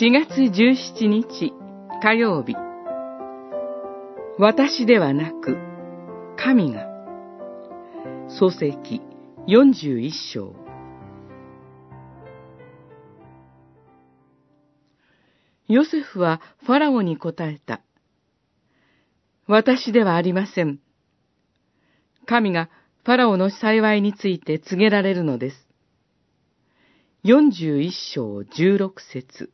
4月17日火曜日私ではなく神が創世記41章ヨセフはファラオに答えた。私ではありません。神がファラオの幸いについて告げられるのです。41章16節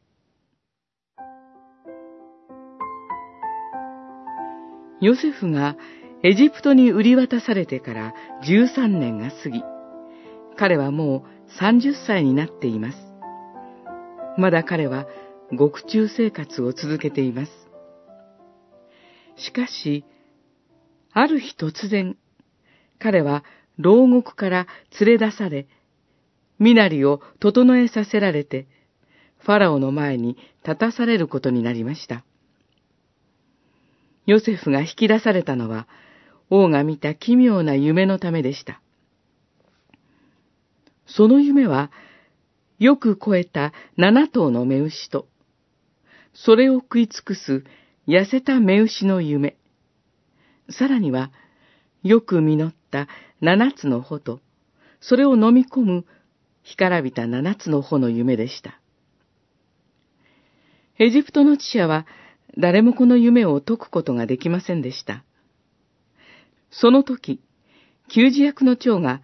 ヨセフがエジプトに売り渡されてから13年が過ぎ、彼はもう30歳になっています。まだ彼は獄中生活を続けています。しかし、ある日突然、彼は牢獄から連れ出され、身なりを整えさせられて、ファラオの前に立たされることになりました。ヨセフが引き出されたのは、王が見た奇妙な夢のためでした。その夢は、よく肥えた七頭の目牛と、それを食い尽くす痩せた目牛の夢、さらには、よく実った七つの穂と、それを飲み込む干からびた七つの穂の夢でした。エジプトの知者は誰もこの夢を解くことができませんでした。その時、給仕役の長が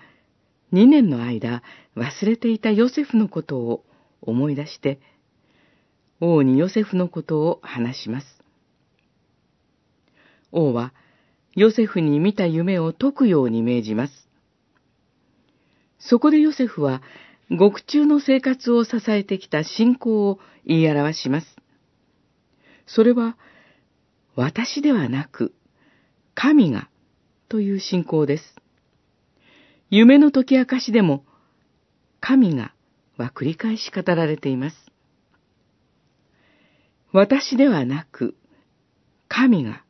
2年の間忘れていたヨセフのことを思い出して、王にヨセフのことを話します。王はヨセフに見た夢を解くように命じます。そこでヨセフは獄中の生活を支えてきた信仰を言い表します。それは、私ではなく、神が、という信仰です。夢の解き明かしでも、神がは繰り返し語られています。私ではなく、神が。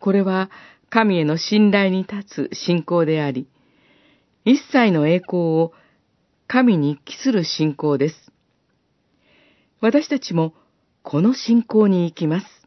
これは神への信頼に立つ信仰であり、一切の栄光を神に帰する信仰です。私たちもこの信仰に行きます。